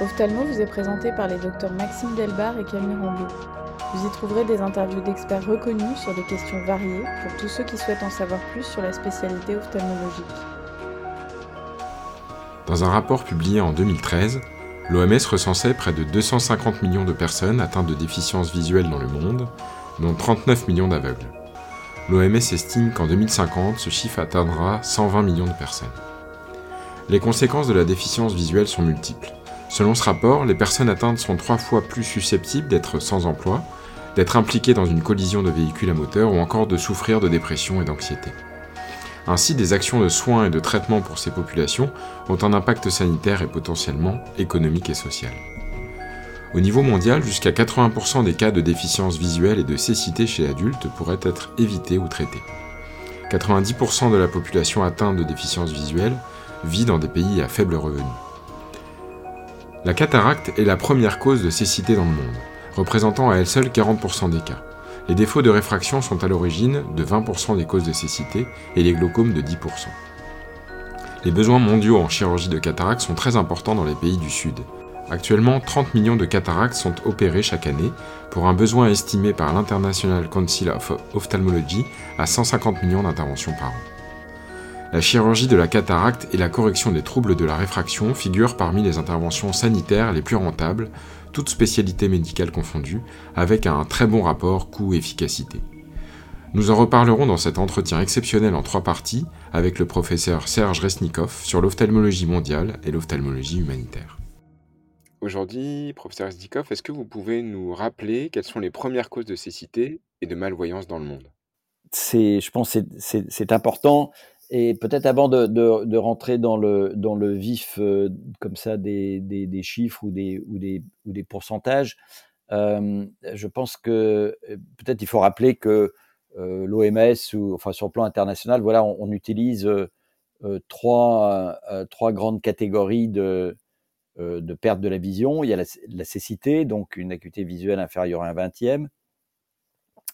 Ophthalmo vous est présenté par les docteurs Maxime Delbar et Camille Rambaud. Vous y trouverez des interviews d'experts reconnus sur des questions variées pour tous ceux qui souhaitent en savoir plus sur la spécialité ophtalmologique. Dans un rapport publié en 2013, l'OMS recensait près de 250 millions de personnes atteintes de déficiences visuelles dans le monde, dont 39 millions d'aveugles. L'OMS estime qu'en 2050, ce chiffre atteindra 120 millions de personnes. Les conséquences de la déficience visuelle sont multiples. Selon ce rapport, les personnes atteintes sont trois fois plus susceptibles d'être sans emploi, d'être impliquées dans une collision de véhicules à moteur ou encore de souffrir de dépression et d'anxiété. Ainsi, des actions de soins et de traitement pour ces populations ont un impact sanitaire et potentiellement économique et social. Au niveau mondial, jusqu'à 80% des cas de déficience visuelle et de cécité chez l'adulte pourraient être évités ou traités. 90% de la population atteinte de déficience visuelle vit dans des pays à faible revenu. La cataracte est la première cause de cécité dans le monde, représentant à elle seule 40% des cas. Les défauts de réfraction sont à l'origine de 20% des causes de cécité et les glaucomes de 10%. Les besoins mondiaux en chirurgie de cataracte sont très importants dans les pays du Sud, Actuellement, 30 millions de cataractes sont opérés chaque année, pour un besoin estimé par l'International Council of Ophthalmology à 150 millions d'interventions par an. La chirurgie de la cataracte et la correction des troubles de la réfraction figurent parmi les interventions sanitaires les plus rentables, toutes spécialités médicales confondues, avec un très bon rapport coût-efficacité. Nous en reparlerons dans cet entretien exceptionnel en trois parties avec le professeur Serge Resnikov sur l'ophtalmologie mondiale et l'ophtalmologie humanitaire. Aujourd'hui, professeur Zdikov, est-ce que vous pouvez nous rappeler quelles sont les premières causes de cécité et de malvoyance dans le monde? C'est, je pense, que c'est important. Et peut-être avant de, rentrer dans le, vif euh, comme ça des, chiffres ou des, ou des, ou des pourcentages, euh, je pense que euh, peut-être il faut rappeler que l'OMS enfin sur le plan international, voilà, on, utilise trois, grandes catégories de, de perte de la vision. Il y a la, cécité, donc une acuité visuelle inférieure à un vingtième,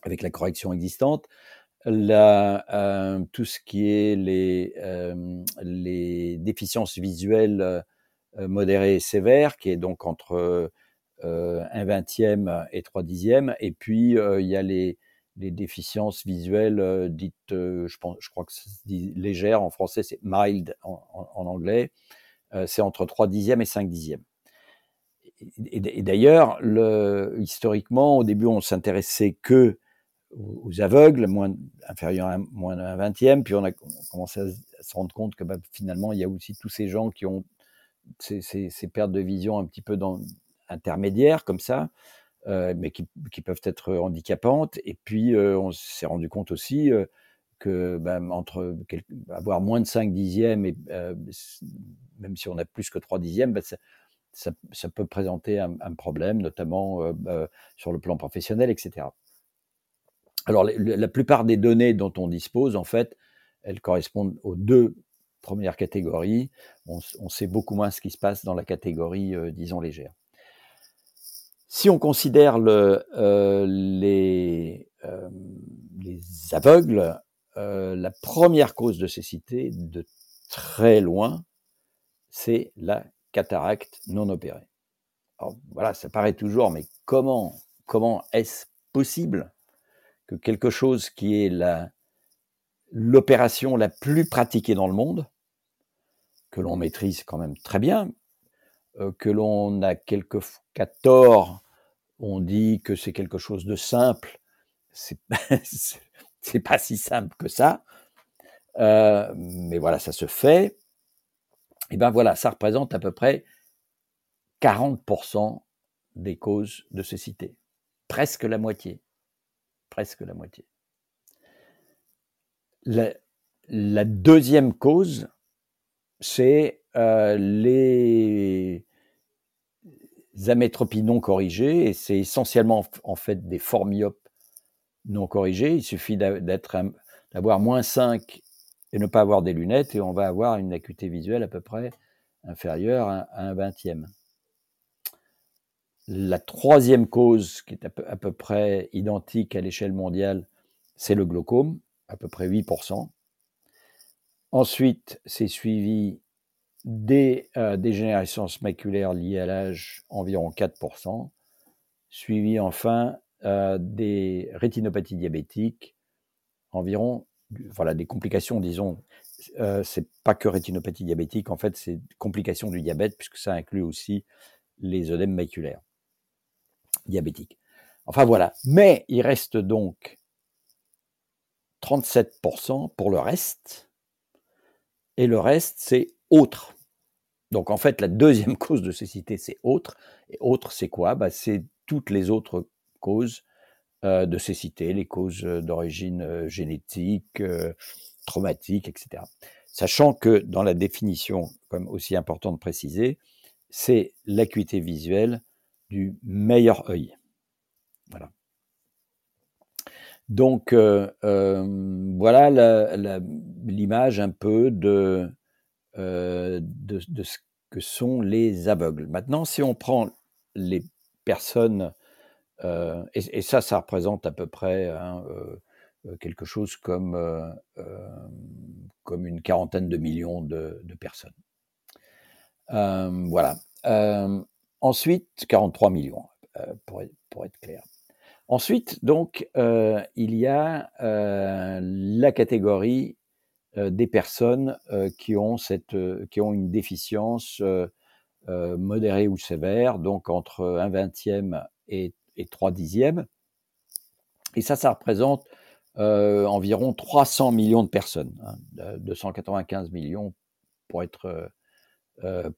avec la correction existante. Euh, tout ce qui est les, euh, déficiences visuelles modérées et sévères, qui est donc entre un vingtième et trois dixièmes. Et puis, il y a les, déficiences visuelles dites, je, pense, je crois que se dit légères en français, c'est mild en anglais, euh, c'est entre 3 dixièmes et 5 dixièmes. Et, d'ailleurs, historiquement, au début, on s'intéressait que aux aveugles, moins, inférieurs à moins d'un vingtième, puis on a, commencé à, se rendre compte que bah, finalement, il y a aussi tous ces gens qui ont ces, pertes de vision un petit peu dans, intermédiaires, comme ça, euh, mais qui, peuvent être handicapantes. Et puis, euh, on s'est rendu compte aussi que ben, entre avoir moins de 5 dixièmes, et, euh, même si on a plus que 3 dixièmes, ben, ça, ça, peut présenter un, problème, notamment euh, euh, sur le plan professionnel, etc. Alors, la plupart des données dont on dispose, en fait, elles correspondent aux deux premières catégories. On, sait beaucoup moins ce qui se passe dans la catégorie, disons, légère. Si on considère le, les, les aveugles, euh, la première cause de cécité, de très loin, c'est la cataracte non opérée. Alors voilà, ça paraît toujours, mais comment, comment est-ce possible que quelque chose qui est l'opération la plus pratiquée dans le monde, que l'on maîtrise quand même très bien, euh, que l'on a quelques cas tort, on dit que c'est quelque chose de simple, c'est, pas si simple que ça. Euh, mais voilà, ça se fait. Et ben voilà, ça représente à peu près 40% des causes de cécité. Presque la moitié. Presque la moitié. La, deuxième cause, c'est euh, les amétropies non corrigées, et c'est essentiellement en fait des formyopes non corrigé. Il suffit d'avoir moins 5 et ne pas avoir des lunettes et on va avoir une acuité visuelle à peu près inférieure à un vingtième. La troisième cause, qui est à peu, près identique à l'échelle mondiale, c'est le glaucome, à peu près 8%. Ensuite, c'est suivi des dégénérescences maculaires liées à l'âge, environ 4%, suivi enfin des rétinopathies diabétiques, environ, voilà, des complications, disons, c'est pas que rétinopathie diabétique, en fait, c'est complications du diabète, puisque ça inclut aussi les œdèmes maculaires diabétiques. Enfin voilà. Mais il reste donc 37% pour le reste. Et le reste, c'est autre. Donc en fait, la deuxième cause de cécité, c'est autre. Et autre, c'est quoi? Bah, C'est toutes les autres causes euh, de cécité, les causes d'origine euh, génétique, euh, traumatique, etc. Sachant que dans la définition, comme aussi important de préciser, c'est l'acuité visuelle du meilleur œil. Voilà. Donc euh, euh, voilà l'image un peu de, euh, de, ce que sont les aveugles. Maintenant, si on prend les personnes, et, ça, ça représente à peu près hein, quelque chose comme, une quarantaine de millions de personnes. voilà. Ensuite, 43 millions, pour, pour être clair. Ensuite, donc, euh, il y a euh, la catégorie euh, des personnes qui, ont cette, qui ont une déficience modérée ou sévère, donc entre un vingtième et, et 3 dixièmes. Et ça, ça représente environ 300 millions de personnes, 295 hein, millions pour être,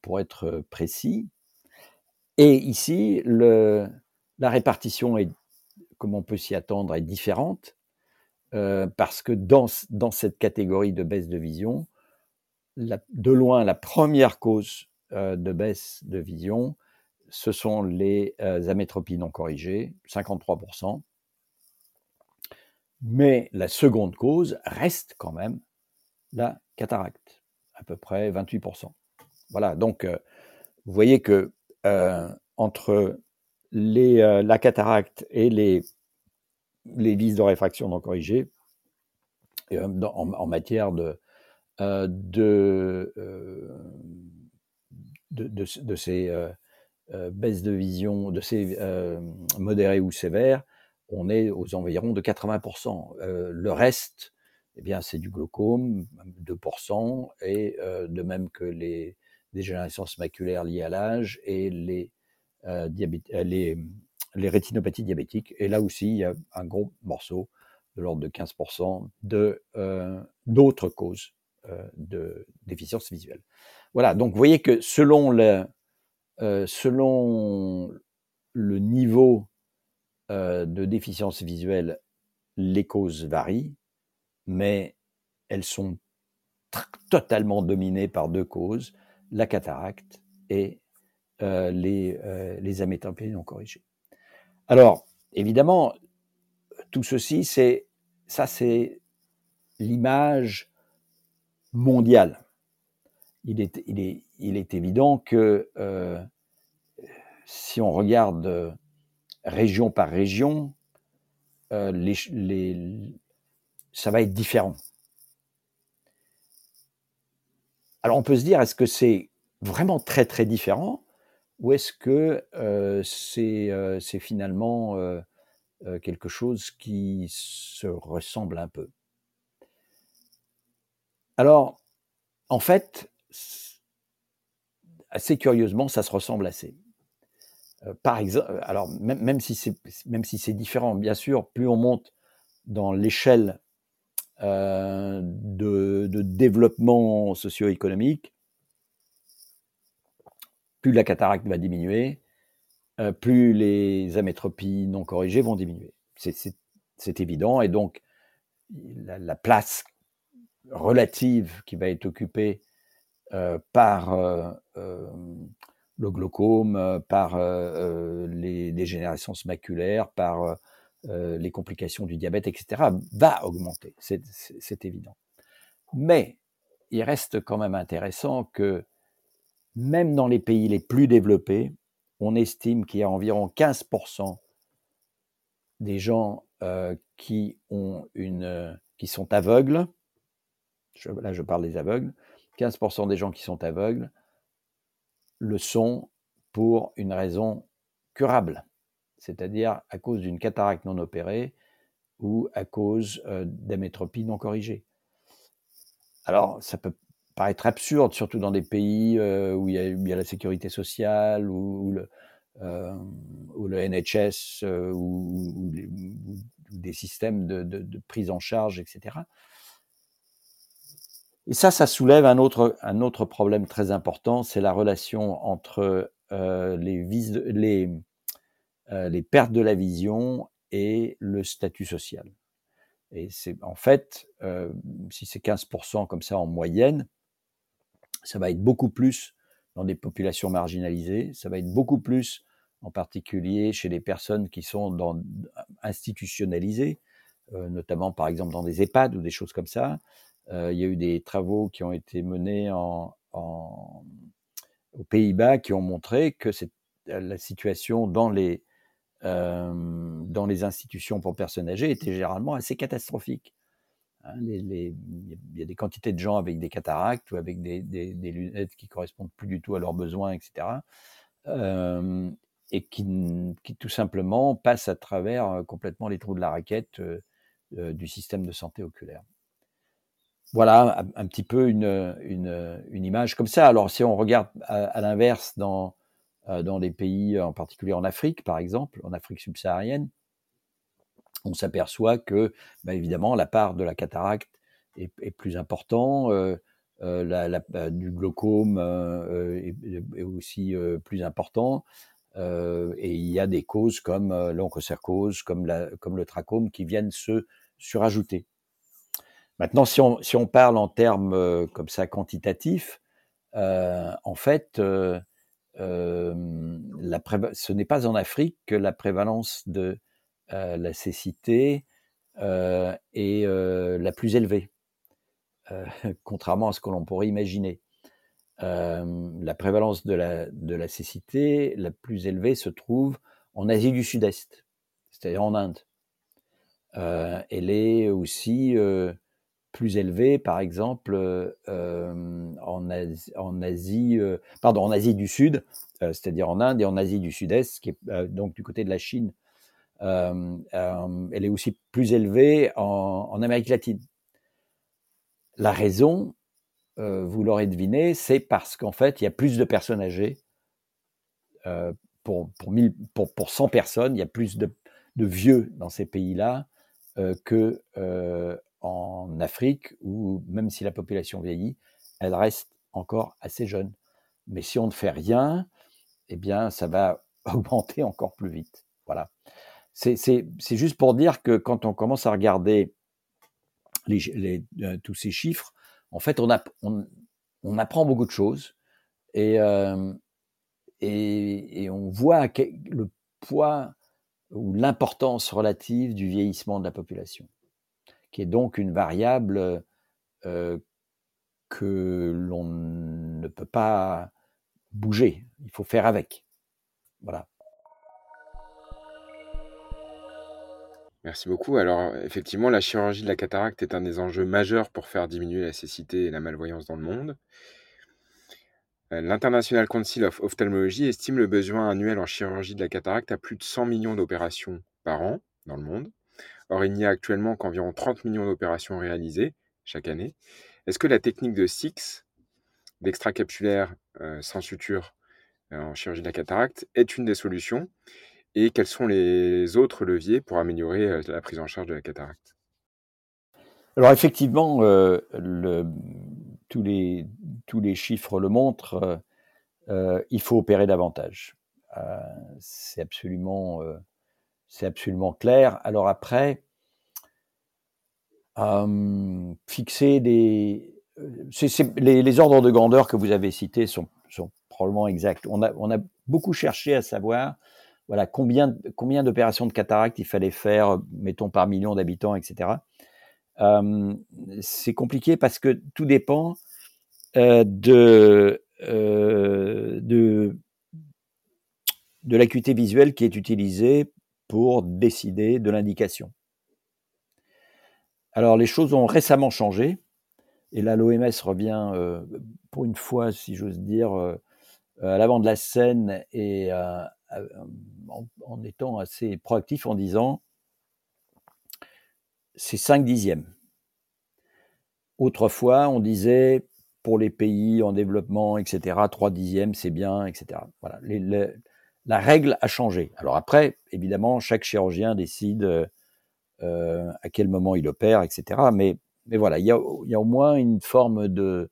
pour être précis. Et ici, la répartition est comme on peut s'y attendre, est différente, euh, parce que dans, dans, cette catégorie de baisse de vision, de loin, la première cause euh, de baisse de vision, ce sont les euh, amétropies non corrigées, 53%. Mais la seconde cause reste quand même la cataracte, à peu près 28%. Voilà, donc vous voyez que entre les, euh, la cataracte et les, les vis de réfraction non corrigées, euh, en, matière de, euh, de, de, ces baisses de vision, de ces modérés ou sévères, on est aux environs de 80%. le reste, eh bien, c'est du glaucome, 2%, et de même que les dégénérescences maculaires liées à l'âge et les euh, euh, les, les, rétinopathies diabétiques. Et là aussi, il y a un gros morceau de l'ordre de 15% de, euh, d'autres causes de déficience visuelle. Voilà, donc vous voyez que selon le, selon le niveau de déficience visuelle, les causes varient, mais elles sont totalement dominées par deux causes, la cataracte et euh, les, euh, non corrigées. Alors, évidemment, tout ceci, ça, c'est l'image mondiale. Il est, évident que euh, si on regarde région par région, ça va être différent. Alors on peut se dire, est-ce que c'est vraiment très très différent ou est-ce que c'est finalement quelque chose qui se ressemble un peu? Alors, en fait, assez curieusement, ça se ressemble assez. par exemple, alors même, même si c'est même si c'est différent, bien sûr, plus on monte dans l'échelle de, de, développement socio-économique, plus la cataracte va diminuer, euh, plus les amétropies non corrigées vont diminuer. C'est évident. Et donc, la, place relative qui va être occupée euh, par euh, le glaucome, par les dégénérescences maculaires, par les complications du diabète, etc., va augmenter. C'est évident. Mais il reste quand même intéressant que même dans les pays les plus développés, on estime qu'il y a environ 15% des gens euh, qui sont aveugles, là je parle des aveugles, 15% des gens qui sont aveugles le sont pour une raison curable, c'est-à-dire à cause d'une cataracte non opérée ou à cause euh, d'amétropie non corrigée. Alors, ça peut paraître absurde, surtout dans des pays euh, où il y, a, la sécurité sociale, ou, le, euh, NHS, ou, des systèmes de, prise en charge, etc. Et ça, ça soulève un autre, problème très important, c'est la relation entre les, les, les pertes de la vision et le statut social. Et c'est en fait, euh, si c'est 15% comme ça en moyenne, ça va être beaucoup plus dans des populations marginalisées, ça va être beaucoup plus en particulier chez les personnes qui sont institutionnalisées, euh, notamment par exemple dans des EHPAD ou des choses comme ça. Euh, il y a eu des travaux qui ont été menés en, aux Pays-Bas qui ont montré que la situation dans les dans les institutions pour personnes âgées était généralement assez catastrophique. Hein, il y a des quantités de gens avec des cataractes ou avec des, lunettes qui correspondent plus du tout à leurs besoins, etc. et qui, qui, tout simplement passent à travers complètement les trous de la raquette du système de santé oculaire. Voilà un, petit peu une, image comme ça. Alors si on regarde à l'inverse dans euh, dans des pays, en particulier en Afrique, par exemple, en Afrique subsaharienne, on s'aperçoit que, bah, évidemment, la part de la cataracte est, plus importante, euh, euh, la, du glaucome est, aussi plus important, et il y a des causes comme l'onchocercose, comme, comme le trachome, qui viennent se surajouter. Maintenant, si on, si on parle en termes comme ça quantitatifs, en fait, ce n'est pas en Afrique que la prévalence de la cécité est la plus élevée, contrairement à ce que l'on pourrait imaginer. la prévalence de la cécité la plus élevée se trouve en Asie du Sud-Est, c'est-à-dire en Inde. elle est aussi plus élevée, par exemple, euh, en, Asie, en Asie euh, pardon, en Asie du Sud, euh, c'est-à-dire en Inde et en Asie du Sud-Est, qui est donc du côté de la Chine. elle est aussi plus élevée en, Amérique latine. La raison, vous l'aurez deviné, c'est parce qu'en fait, il y a plus de personnes âgées. pour, pour, pour, pour 100 personnes, il y a plus de, de vieux dans ces pays-là que en Afrique, où même si la population vieillit, elle reste encore assez jeune. Mais si on ne fait rien, eh bien, ça va augmenter encore plus vite. Voilà. C'est juste pour dire que quand on commence à regarder euh, tous ces chiffres, en fait, on, apprend beaucoup de choses et, euh, on voit le poids ou l'importance relative du vieillissement de la population qui est donc une variable euh, que l'on ne peut pas bouger. Il faut faire avec. Voilà. Merci beaucoup. Alors, effectivement, la chirurgie de la cataracte est un des enjeux majeurs pour faire diminuer la cécité et la malvoyance dans le monde. Euh, L'International Council of Ophthalmology estime le besoin annuel en chirurgie de la cataracte à plus de 100 millions d'opérations par an dans le monde. Or, il n'y a actuellement qu'environ 30 millions d'opérations réalisées chaque année. Est-ce que la technique de SIX, d'extracapsulaire euh, sans suture euh, en chirurgie de la cataracte, est une des solutions? Et quels sont les autres leviers pour améliorer euh, la prise en charge de la cataracte? Alors effectivement, tous, les, tous les chiffres le montrent, il faut opérer davantage. c'est absolument c'est absolument clair. Alors après, euh, fixer des... les, ordres de grandeur que vous avez cités sont, probablement exacts. On a, beaucoup cherché à savoir combien, d'opérations de cataracte il fallait faire, mettons, par million d'habitants, etc. Euh, c'est compliqué parce que tout dépend euh, de l'acuité visuelle qui est utilisée pour décider de l'indication. Alors les choses ont récemment changé. Et là, l'OMS revient, euh, pour une fois, si j'ose dire, euh, à l'avant de la scène et en, étant assez proactif en disant c'est 5 dixièmes. Autrefois, on disait pour les pays en développement, etc., 3 dixièmes, c'est bien, etc. Voilà. La règle a changé. Alors après, évidemment, chaque chirurgien décide euh, à quel moment il opère, etc. Mais, voilà, il y, a, au moins une forme de,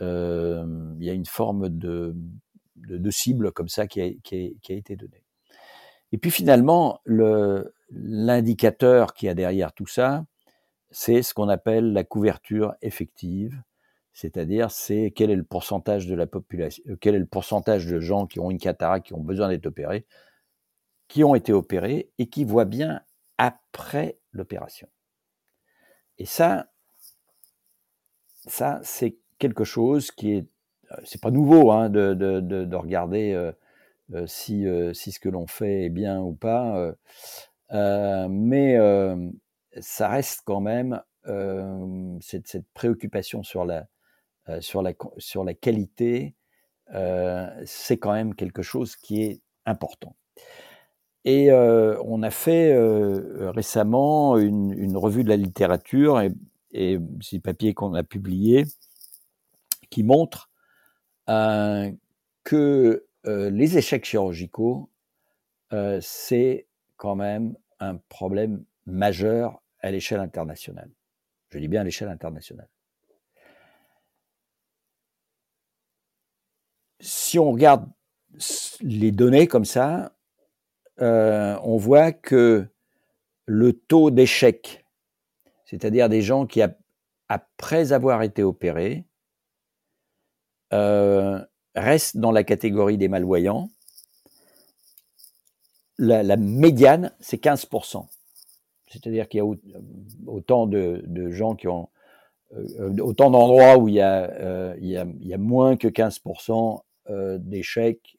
euh, il y a une forme de, cible comme ça qui a, été donnée. Et puis finalement, l'indicateur qui a derrière tout ça, c'est ce qu'on appelle la couverture effective, c'est-à-dire c'est quel est le pourcentage de la population, euh, quel est le pourcentage de gens qui ont une cataracte, qui ont besoin d'être opérés, qui ont été opérés et qui voient bien après l'opération. Et ça, ça c'est quelque chose qui est, euh, c'est pas nouveau hein, de, de, de, regarder euh, si, si ce que l'on fait est bien ou pas, mais ça reste quand même cette, cette, préoccupation sur la, sur la, sur la qualité, c'est quand même quelque chose qui est important. Et on a fait récemment une, revue de la littérature et, et c'est le papier qu'on a publié qui montre que les échecs chirurgicaux, c'est quand même un problème majeur à l'échelle internationale. Je dis bien à l'échelle internationale. Si on regarde les données comme ça, euh, on voit que le taux d'échec, c'est-à-dire des gens qui, après avoir été opérés, euh, restent dans la catégorie des malvoyants, la, médiane, c'est 15%. C'est-à-dire qu'il y a autant de, gens qui ont euh, autant d'endroits où il, y a, moins que 15% d'échecs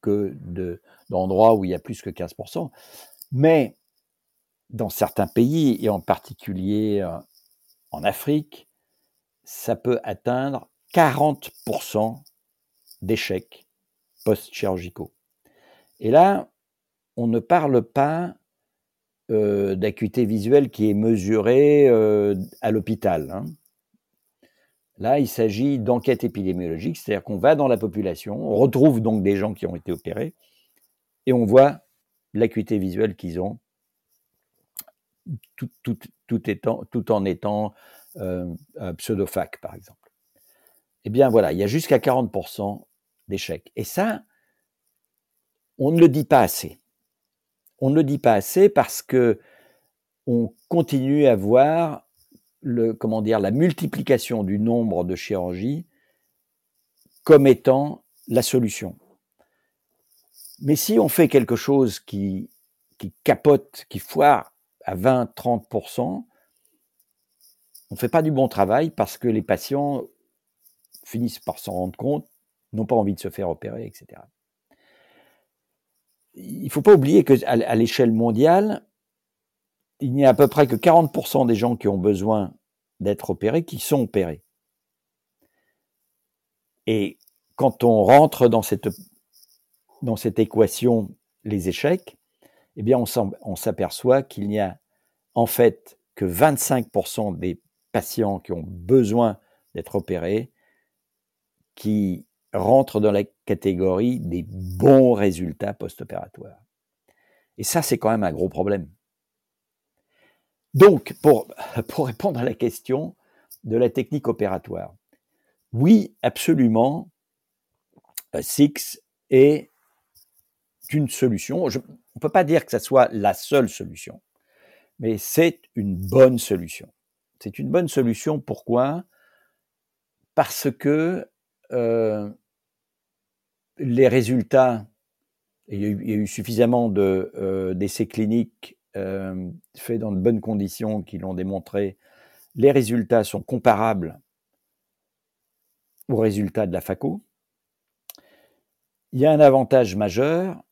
que d'endroits où il y a plus que 15%. Mais dans certains pays, et en particulier euh, en Afrique, ça peut atteindre 40% d'échecs post-chirurgicaux. Et là, on ne parle pas euh, d'acuité visuelle qui est mesurée euh, à l'hôpital. Hein. Là, il s'agit d'enquête épidémiologique, c'est-à-dire qu'on va dans la population, on retrouve donc des gens qui ont été opérés, et on voit l'acuité visuelle qu'ils ont, tout, en étant euh, par exemple. Eh bien voilà, il y a jusqu'à 40% d'échecs. Et ça, on ne le dit pas assez. On ne le dit pas assez parce que on continue à voir le, comment dire, la multiplication du nombre de chirurgies comme étant la solution. Mais si on fait quelque chose qui, qui capote, qui foire à 20-30%, on ne fait pas du bon travail parce que les patients finissent par s'en rendre compte, n'ont pas envie de se faire opérer, etc. Il ne faut pas oublier qu'à à, l'échelle mondiale, il n'y a à peu près que 40% des gens qui ont besoin d'être opérés qui sont opérés. Et quand on rentre dans cette, dans équation les échecs, eh bien on s'aperçoit qu'il n'y a en fait que 25% des patients qui ont besoin d'être opérés qui rentrent dans la catégorie des bons résultats post-opératoires. Et ça, c'est quand même un gros problème. Donc, pour, pour répondre à la question de la technique opératoire, oui, absolument, euh, Six est une solution. on ne peut pas dire que ce soit la seule solution, mais c'est une bonne solution. C'est une bonne solution, pourquoi? Parce que euh, les résultats, il y, a eu, suffisamment euh, d'essais cliniques fait dans de bonnes conditions, qui l'ont démontré, les résultats sont comparables aux résultats de la FACO. Il y a un avantage majeur,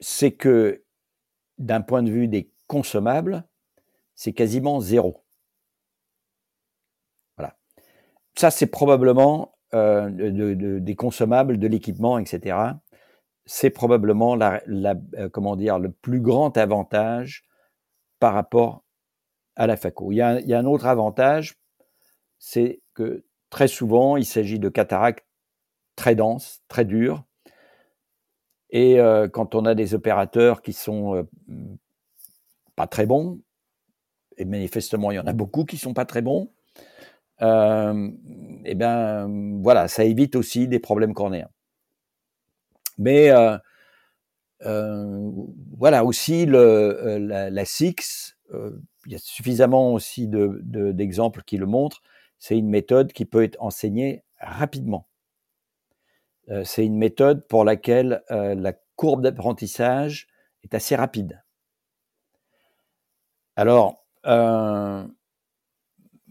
c'est que d'un point de vue des consommables, c'est quasiment zéro. Voilà. Ça, c'est probablement euh, des consommables, de l'équipement, etc. C'est probablement la, comment dire, le plus grand avantage par rapport à la FACO. Il y a, un autre avantage, c'est que très souvent, il s'agit de cataractes très denses, très dures. Et euh, quand on a des opérateurs qui sont euh, pas très bons, et manifestement il y en a beaucoup qui sont pas très bons, euh, et ben voilà, ça évite aussi des problèmes cornéens. Mais euh, euh, voilà aussi le, la, SIX, il y a suffisamment aussi d'exemples de, qui le montrent. C'est une méthode qui peut être enseignée rapidement. Euh, c'est une méthode pour laquelle euh, la courbe d'apprentissage est assez rapide. Alors, euh,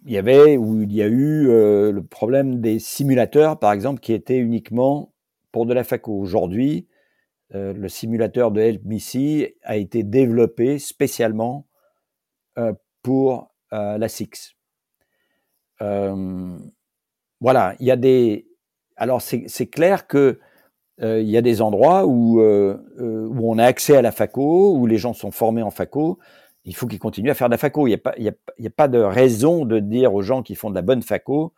il y avait ou il y a eu le problème des simulateurs, par exemple, qui étaient uniquement pour de la faco. Aujourd'hui, le simulateur de Help a été développé spécialement pour la SIX. voilà, il y a des, alors c'est clair que euh, il y a des endroits où, euh, euh, on a accès à la faco, où les gens sont formés en faco. Il faut qu'ils continuent à faire de la faco. Il n'y a, pas, y a, pas de raison de dire aux gens qui font de la bonne faco,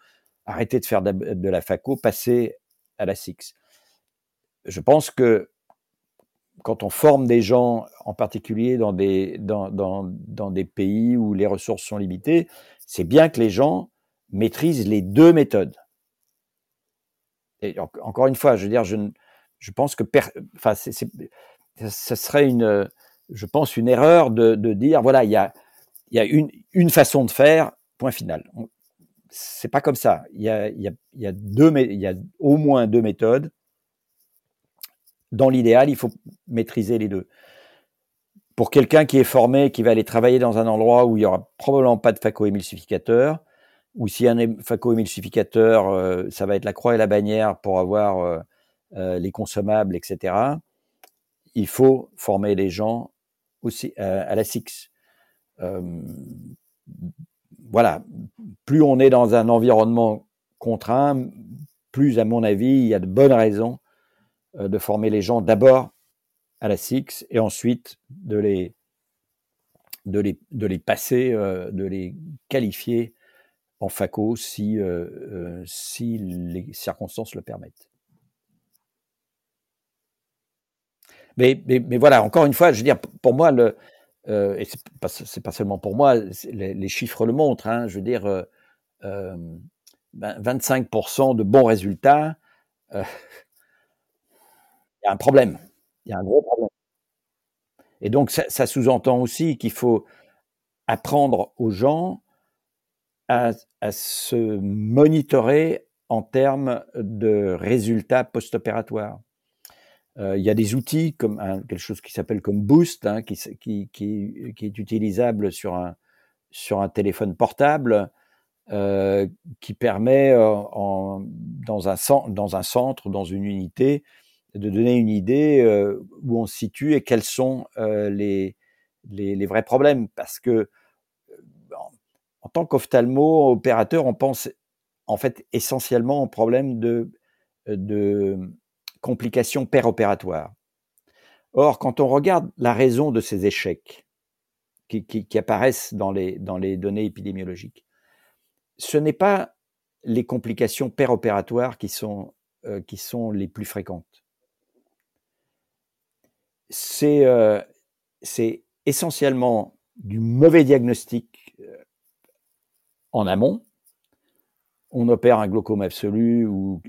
arrêtez de faire de, la faco, passez à la SIX. Je pense que quand on forme des gens, en particulier dans des, pays où les ressources sont limitées, c'est bien que les gens maîtrisent les deux méthodes encore une fois, je veux dire, je, pense que, enfin, ce serait une, je pense, une erreur de, dire, voilà, il y a, une, façon de faire, point final. C'est pas comme ça. Il y a au moins deux méthodes. Dans l'idéal, il faut maîtriser les deux. Pour quelqu'un qui est formé, qui va aller travailler dans un endroit où il y aura probablement pas de faco-émulsificateur, ou si un faco-émulsificateur, euh, ça va être la croix et la bannière pour avoir euh, euh, les consommables, etc. Il faut former les gens aussi à la SIX. voilà, plus on est dans un environnement contraint, plus, à mon avis, il y a de bonnes raisons de former les gens d'abord à la SIX et ensuite de les, de les, de les passer, de les qualifier en FACO si, euh, euh, si les circonstances le permettent. Mais, mais, voilà, encore une fois, je veux dire, pour moi, le, euh, et c'est pas, pas, seulement pour moi, les, chiffres le montrent, hein, je veux dire, euh, 25% ben, de bons résultats, il y a un problème, il y a un gros problème. Et donc, ça, sous-entend aussi qu'il faut apprendre aux gens à, se monitorer en termes de résultats post-opératoires. Euh, il y a des outils comme quelque chose qui s'appelle comme Boost, hein, qui, qui, qui, est utilisable sur un, sur un téléphone portable, euh, qui permet euh, dans, un, dans un centre, dans une unité, de donner une idée euh, où on se situe et quels sont euh, les, vrais problèmes. Parce que en tant qu'ophtalmo opérateur, on pense en fait essentiellement au problème de, complications péropératoires. Or, quand on regarde la raison de ces échecs qui, apparaissent dans les, données épidémiologiques, ce n'est pas les complications péropératoires euh, qui sont les plus fréquentes. C'est euh, essentiellement du mauvais diagnostic euh, en amont. On opère un glaucome absolu ou,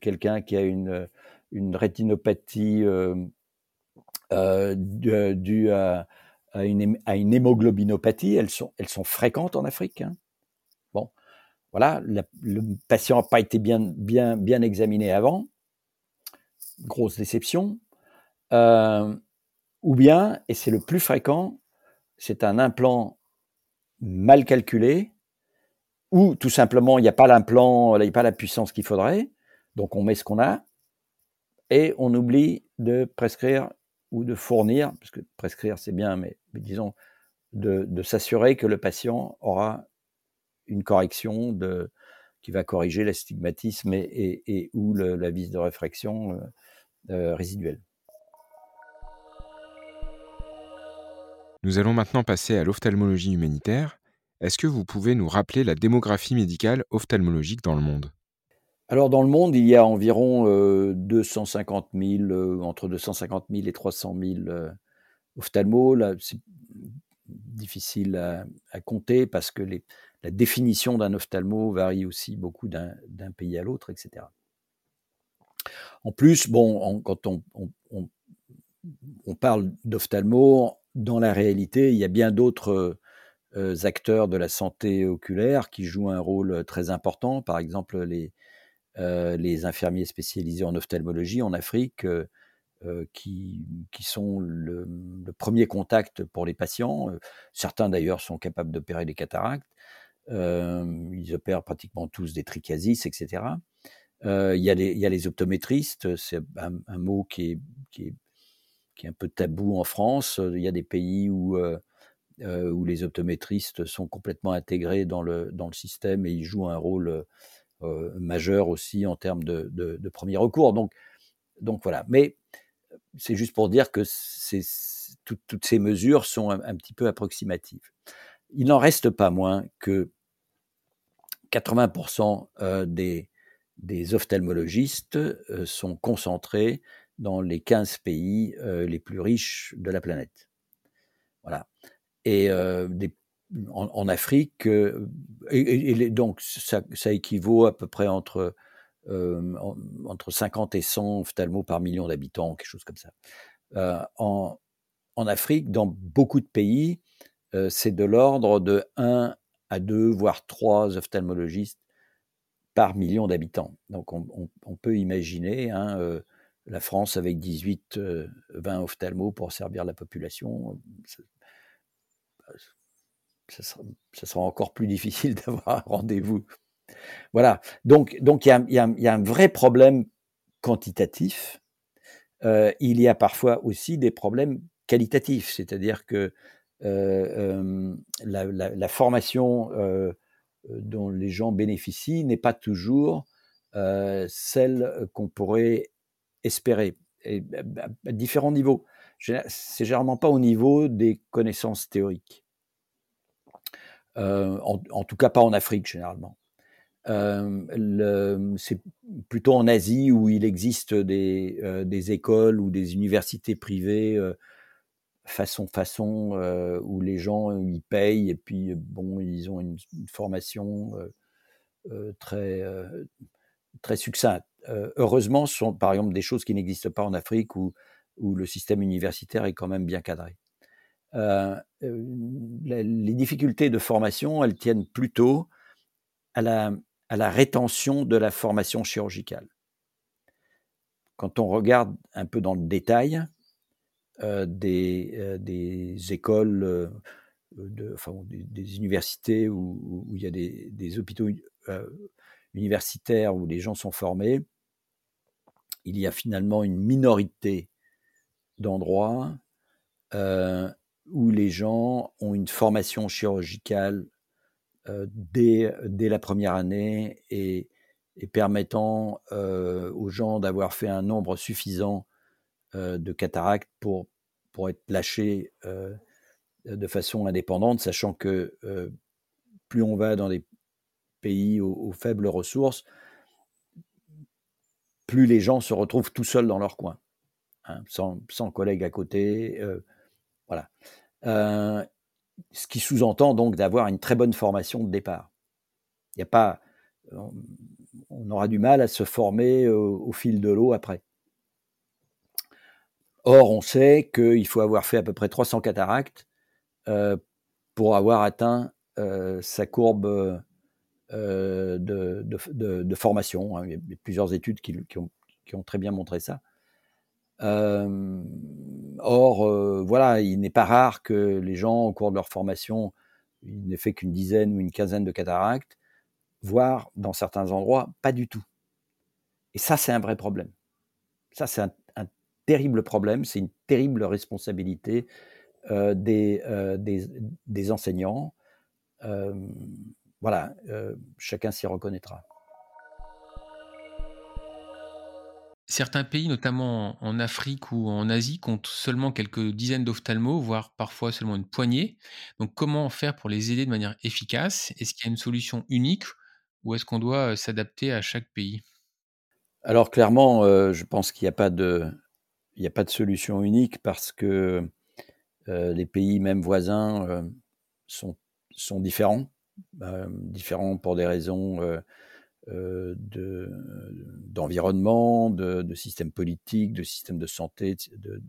quelqu'un qui a une, rétinopathie euh, due à, une, à, hémoglobinopathie. Elles sont, fréquentes en Afrique. Hein. Bon, voilà, le patient n'a pas été bien examiné avant. Grosse déception. Euh, ou bien, et c'est le plus fréquent, c'est un implant mal calculé ou tout simplement il n'y a pas l'implant, il n'y a pas la puissance qu'il faudrait, donc on met ce qu'on a, et on oublie de prescrire ou de fournir, parce que prescrire c'est bien, mais, disons de, s'assurer que le patient aura une correction de, qui va corriger l'astigmatisme et, et, ou la vis de réfraction résiduelle. Nous allons maintenant passer à l'ophtalmologie humanitaire. Est-ce que vous pouvez nous rappeler la démographie médicale ophtalmologique dans le monde? Alors dans le monde, il y a environ 250 000, entre 250 000 et 300 000 ophtalmos. c'est difficile à, compter parce que la définition d'un ophtalmo varie aussi beaucoup d'un pays à l'autre, etc. En plus, bon, quand on, on parle d'ophtalmo, dans la réalité, il y a bien d'autres acteurs de la santé oculaire qui jouent un rôle très important. Par exemple, les, infirmiers spécialisés en ophtalmologie en Afrique, qui, sont le, premier contact pour les patients. Certains d'ailleurs sont capables d'opérer des cataractes. ils opèrent pratiquement tous des trichasis, etc. il, y a les, optométristes, c'est un, mot qui est qui est un peu tabou en France. Il y a des pays où, euh, euh, où les optométristes sont complètement intégrés dans le, dans le système et ils jouent un rôle euh, majeur aussi en termes de, de, premier recours. Donc, donc voilà. Mais c'est juste pour dire que toutes ces mesures sont un, petit peu approximatives. Il n'en reste pas moins que 80% des, des ophtalmologistes sont concentrés dans les 15 pays euh, les plus riches de la planète. Voilà. Et euh, en, Afrique, euh, ça, équivaut à peu près entre, entre 50 et 100 ophtalmos par million d'habitants, quelque chose comme ça. En, en, Afrique, dans beaucoup de pays, c'est de l'ordre de 1 à 2, voire 3 ophtalmologistes par million d'habitants. Donc on, peut imaginer hein, la France avec 18, 20 euh, ophtalmos pour servir la population, ça, sera, encore plus difficile d'avoir un rendez-vous. Voilà, donc donc il y, a, un vrai problème quantitatif. Euh, il y a parfois aussi des problèmes qualitatifs, c'est-à-dire que euh, la, formation dont les gens bénéficient n'est pas toujours celle qu'on pourrait espérer, à, différents niveaux. C'est généralement pas au niveau des connaissances théoriques. Euh, en, tout cas pas en Afrique généralement. Euh, c'est plutôt en Asie où il existe des, euh, écoles ou des universités privées façon façon où les gens y payent et puis bon ils ont une formation très très succincte. Euh, heureusement, ce sont par exemple des choses qui n'existent pas en Afrique où, où le système universitaire est quand même bien cadré. Euh, euh, les difficultés de formation, elles tiennent plutôt à la, à la rétention de la formation chirurgicale. Quand on regarde un peu dans le détail des, des, écoles, enfin, des, universités où, où, il y a des, des hôpitaux universitaires où les gens sont formés, il y a finalement une minorité d'endroits euh, où les gens ont une formation chirurgicale euh, dès, dès, la première année et, permettant euh, aux gens d'avoir fait un nombre suffisant de cataractes pour, pour être lâchés de façon indépendante, sachant que plus on va dans des aux faibles ressources, plus les gens se retrouvent tout seuls dans leur coin, hein, sans, sans, collègues à côté. Euh, voilà. Euh, ce qui sous-entend donc d'avoir une très bonne formation de départ. Il n'y a pas, on, aura du mal à se former au, fil de l'eau après. Or, on sait qu'il faut avoir fait à peu près 300 cataractes euh, pour avoir atteint sa courbe euh, de, formation. Hein. Il y a plusieurs études qui, ont, très bien montré ça. Euh, or, euh, voilà, il n'est pas rare que les gens, au cours de leur formation, n'aient fait qu'une dizaine ou une quinzaine de cataractes, voire dans certains endroits, pas du tout. Et ça, c'est un vrai problème. Ça, c'est un, terrible problème, c'est une terrible responsabilité des, enseignants voilà, euh, chacun s'y reconnaîtra. Certains pays, notamment en Afrique ou en Asie, comptent seulement quelques dizaines d'ophtalmos, voire parfois seulement une poignée. Donc comment faire pour les aider de manière efficace? Est-ce qu'il y a une solution unique ou est-ce qu'on doit euh, s'adapter à chaque pays? Alors clairement, euh, je pense qu'il n'y a, pas de, solution unique parce que les pays, même voisins, sont différents différents pour des raisons euh, de, d'environnement, de, de, système politique, de système de santé, de,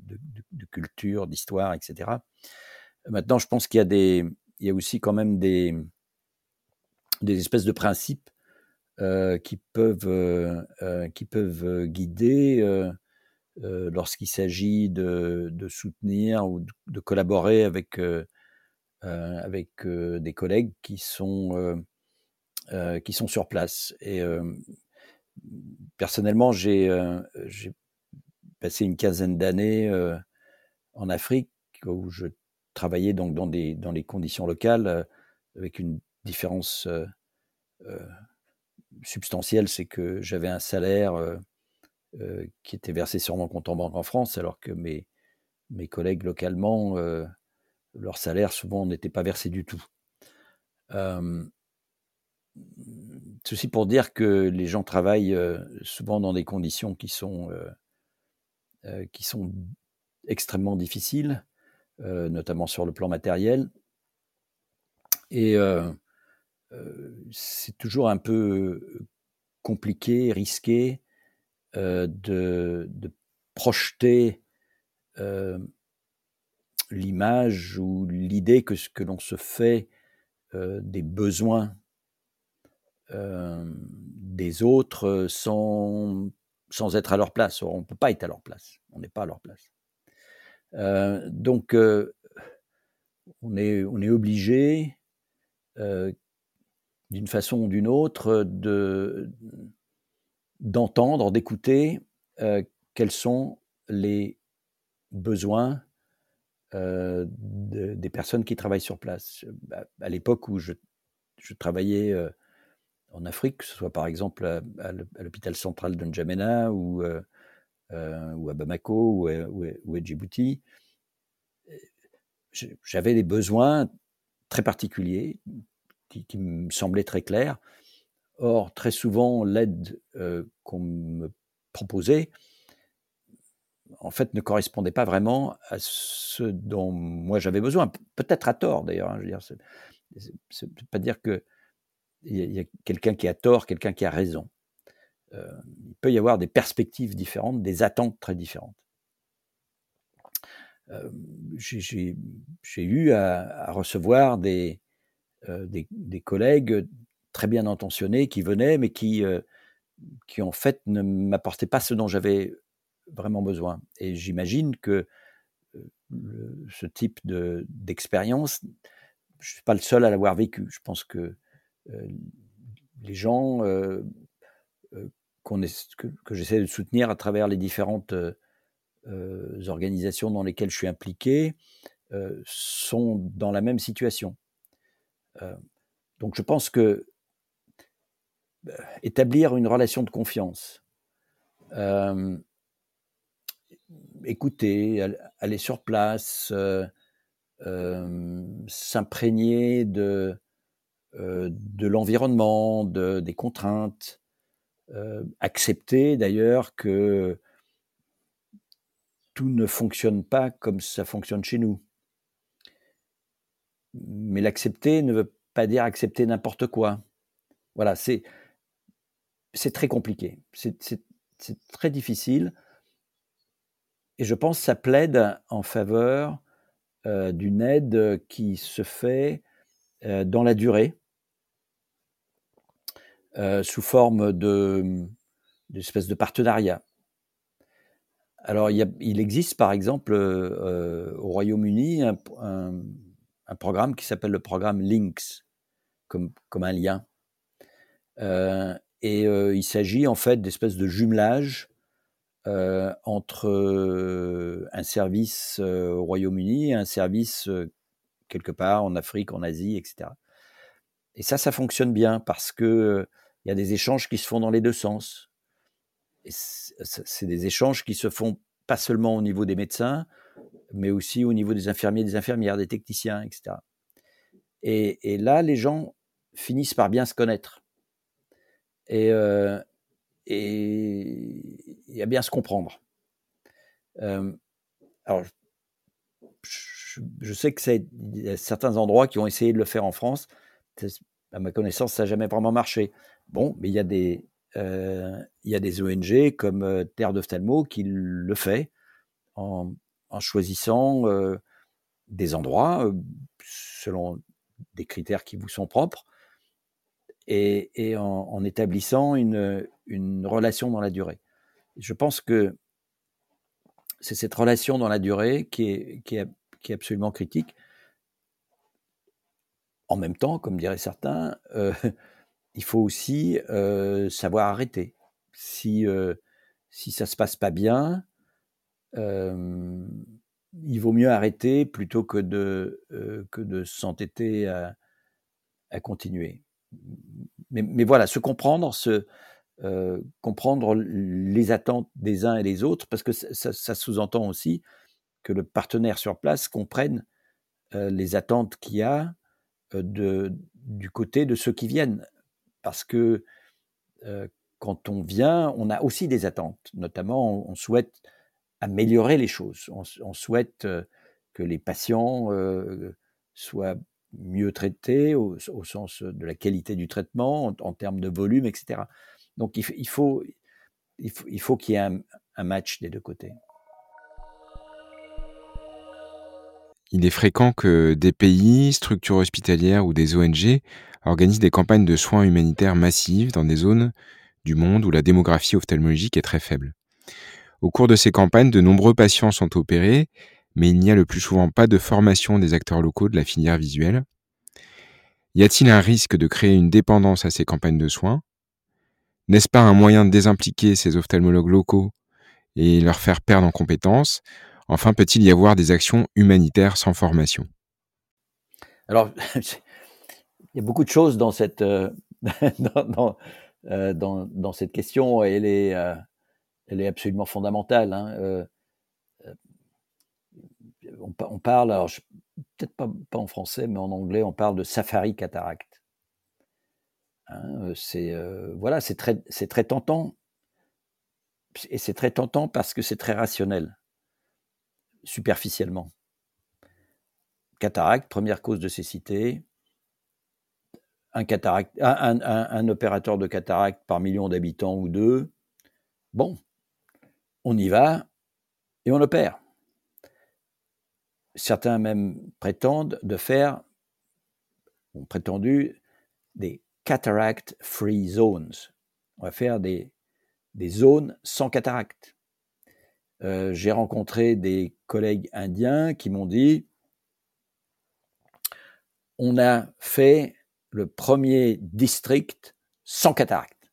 de culture, d'histoire, etc. Maintenant, je pense qu'il y a, aussi quand même des, espèces de principes euh, qui, peuvent, euh, euh guider euh, euh, lorsqu'il s'agit de, de, soutenir ou de, collaborer avec, avec des collègues qui sont euh, qui sont sur place. Et euh, personnellement, j'ai euh, passé une quinzaine d'années en Afrique où je travaillais donc dans des dans les conditions locales avec une différence substantielle, c'est que j'avais un salaire qui était versé sur mon compte en banque en France, alors que mes mes collègues localement, leur salaire souvent n'était pas versé du tout. Ceci pour dire que les gens travaillent euh, souvent dans des conditions qui sont, euh, euh, qui sont extrêmement difficiles, notamment sur le plan matériel. Et c'est toujours un peu compliqué, risqué de, de, projeter l'image ou l'idée que ce que l'on se fait des besoins des autres sans, être à leur place. On ne peut pas être à leur place. On n'est pas à leur place. donc, on, est, obligé, d'une façon ou d'une autre, de, d'entendre, d'écouter quels sont les besoins des personnes qui travaillent sur place. Bah, à l'époque où je, travaillais en Afrique, que ce soit par exemple à, l'hôpital central de N'Djamena ou, euh, euh, à Bamako ou à, ou Djibouti, j'avais des besoins très particuliers qui, me semblaient très clairs. Or, très souvent, l'aide euh, qu'on me proposait, en fait, ne correspondait pas vraiment à ce dont moi j'avais besoin. Peut-être à tort, d'ailleurs. Hein, je veux dire, c'est pas dire que il y a, quelqu'un qui a tort, quelqu'un qui a raison. Euh, il peut y avoir des perspectives différentes, des attentes très différentes. Euh, j'ai eu à, recevoir des, euh, des, des, collègues très bien intentionnés qui venaient, mais qui, qui en fait ne m'apportaient pas ce dont j'avais vraiment besoin. Et j'imagine que ce type d'expérience, je ne suis pas le seul à l'avoir vécu. Je pense que euh, les gens euh, euh, que, que j'essaie de soutenir à travers les différentes organisations dans lesquelles je suis impliqué sont dans la même situation. donc je pense que établir une relation de confiance, écouter, aller sur place, s'imprégner de, euh, de l'environnement, de, des contraintes, euh, accepter d'ailleurs que tout ne fonctionne pas comme ça fonctionne chez nous. Mais l'accepter ne veut pas dire accepter n'importe quoi. Voilà, c'est c'est très compliqué, c'est très difficile. Et je pense que ça plaide en faveur euh, d'une aide qui se fait dans la durée, euh, sous forme de de partenariat. Alors, il, existe par exemple euh, au Royaume-Uni un, programme qui s'appelle le programme Links, comme, comme un lien. Euh, et il s'agit en fait d'espèces de jumelage entre un service au Royaume-Uni et un service quelque part en Afrique, en Asie, etc. Et ça, ça fonctionne bien parce que il y a des échanges qui se font dans les deux sens. c'est des échanges qui se font pas seulement au niveau des médecins, mais aussi au niveau des infirmiers, des infirmières, des techniciens, etc. Et, là, les gens finissent par bien se connaître et, euh, et, à bien se comprendre. Euh, alors, je, sais que c'est y certains endroits qui ont essayé de le faire en France. À ma connaissance, ça n'a jamais vraiment marché. Bon, mais il y a des, euh, il y a des ONG comme euh, Terre d'Ophtalmo qui le fait en, choisissant euh, des endroits selon des critères qui vous sont propres et, en, établissant une, une, relation dans la durée. Je pense que c'est cette relation dans la durée qui est, qui est, absolument critique. En même temps, comme diraient certains, il faut aussi savoir arrêter. Si, si ça ne se passe pas bien, il vaut mieux arrêter plutôt que de, que de s'entêter à, à, continuer. Mais, mais, voilà, se comprendre, se, comprendre les attentes des uns et des autres, parce que ça, sous-entend aussi que le partenaire sur place comprenne les attentes qu'il y a de, du côté de ceux qui viennent parce que quand on vient, on a aussi des attentes. Notamment, on, souhaite améliorer les choses. On, souhaite que les patients soient mieux traités au, sens de la qualité du traitement, en, termes de volume, etc. Donc il, faut, il faut, il faut qu'il y ait un match des deux côtés. Il est fréquent que des pays, structures hospitalières ou des ONG organisent des campagnes de soins humanitaires massives dans des zones du monde où la démographie ophtalmologique est très faible. Au cours de ces campagnes, de nombreux patients sont opérés, mais il n'y a le plus souvent pas de formation des acteurs locaux de la filière visuelle. Y a-t-il un risque de créer une dépendance à ces campagnes de soins? N'est-ce pas un moyen de désimpliquer ces ophtalmologues locaux et leur faire perdre en compétences? Enfin, peut-il y avoir des actions humanitaires sans formation? Alors, il y a beaucoup de choses dans cette, euh, euh, dans, dans, cette question et elle est, euh, elle est absolument fondamentale. Hein. On, parle, alors peut-être pas, pas, en français, mais en anglais, on parle de safari cataracte. Hein, c'est voilà, c'est très, tentant, et c'est très tentant parce que c'est très rationnel superficiellement. Cataracte, première cause de cécité. Un, un, opérateur de cataracte par million d'habitants ou deux. Bon, on y va et on opère. Certains même prétendent de faire, ont prétendu, des cataract free zones. On va faire des, des zones sans cataracte. Euh, j'ai rencontré des collègues indiens qui m'ont dit on a fait le premier district sans cataracte.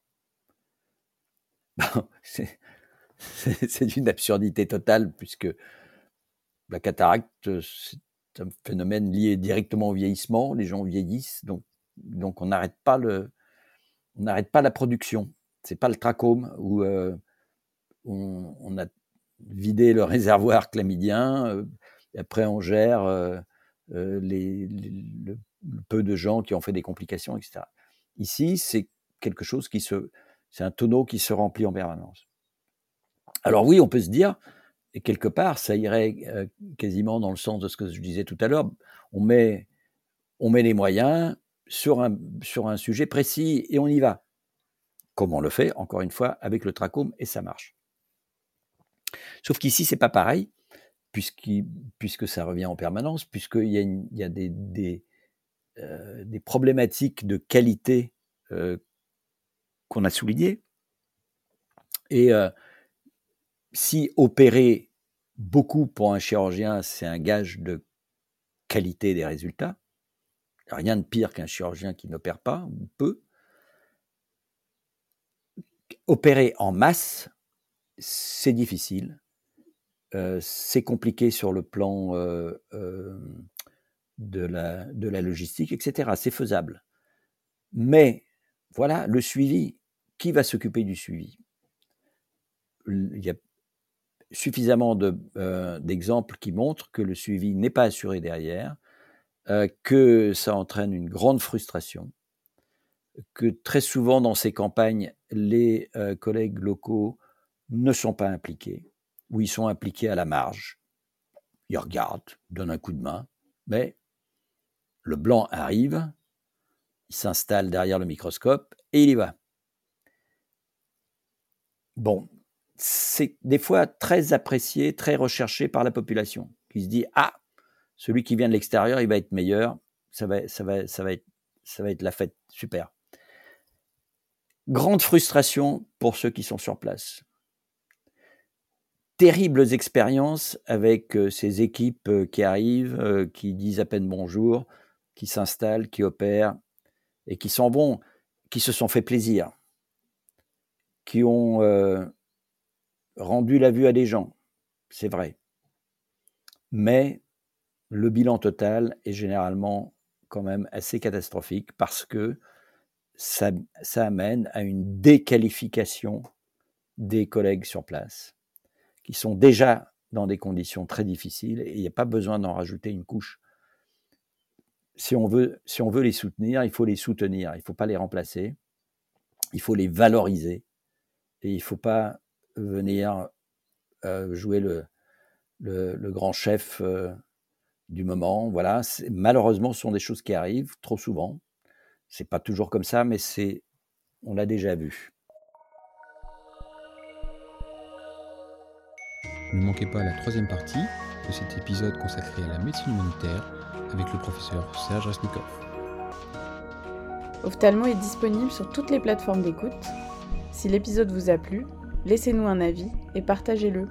c'est une absurdité totale puisque la cataracte, c'est un phénomène lié directement au vieillissement. Les gens vieillissent, donc, donc on n'arrête pas le, on n'arrête pas la production. C'est pas le trachome où euh, on, a vider le réservoir chlamydien. Euh, après, on gère euh, les, le, peu de gens qui ont fait des complications, etc. Ici, c'est quelque chose qui se, c'est un tonneau qui se remplit en permanence. Alors oui, on peut se dire, et quelque part, ça irait quasiment dans le sens de ce que je disais tout à l'heure. On met, on met les moyens sur un, sur un sujet précis et on y va. Comme on le fait, encore une fois, avec le trachome, et ça marche. Sauf qu'ici, c'est pas pareil, puisque ça revient en permanence, puisqu'il y a, il y a des, des, euh, problématiques de qualité euh, qu'on a soulignées. Et euh, si opérer beaucoup pour un chirurgien, c'est un gage de qualité des résultats, rien de pire qu'un chirurgien qui n'opère pas, ou peu. Opérer en masse, c'est difficile, euh, c'est compliqué sur le plan euh, euh, de, la, de la logistique, etc. C'est faisable. Mais voilà, le suivi, qui va s'occuper du suivi? Il y a suffisamment d'exemples qui montrent que le suivi n'est pas assuré derrière, que ça entraîne une grande frustration, que très souvent dans ces campagnes, les collègues locaux ne sont pas impliqués, ou ils sont impliqués à la marge. Ils regardent, donnent un coup de main, mais le blanc arrive, il s'installe derrière le microscope et il y va. Bon, c'est des fois très apprécié, très recherché par la population, qui se dit ah, celui qui vient de l'extérieur, il va être meilleur, ça va, ça va, ça va être, ça va être la fête, super. Grande frustration pour ceux qui sont sur place. Terribles expériences avec euh, ces équipes euh, qui arrivent, euh, qui disent à peine bonjour, qui s'installent, qui opèrent et qui s'en vont, qui se sont fait plaisir, qui ont rendu la vue à des gens, c'est vrai. Mais le bilan total est généralement quand même assez catastrophique parce que ça, amène à une déqualification des collègues sur place, qui sont déjà dans des conditions très difficiles et il n'y a pas besoin d'en rajouter une couche. Si on, veut, si on veut les soutenir, il faut les soutenir, il ne faut pas les remplacer, il faut les valoriser et il ne faut pas venir euh, jouer le, grand chef euh, du moment. Voilà, malheureusement, ce sont des choses qui arrivent trop souvent. C'est pas toujours comme ça, mais c'est, on l'a déjà vu. Ne manquez pas la troisième partie de cet épisode consacré à la médecine humanitaire avec le professeur Serge Resnikov. Ophthalmo est disponible sur toutes les plateformes d'écoute. Si l'épisode vous a plu, laissez-nous un avis et partagez-le.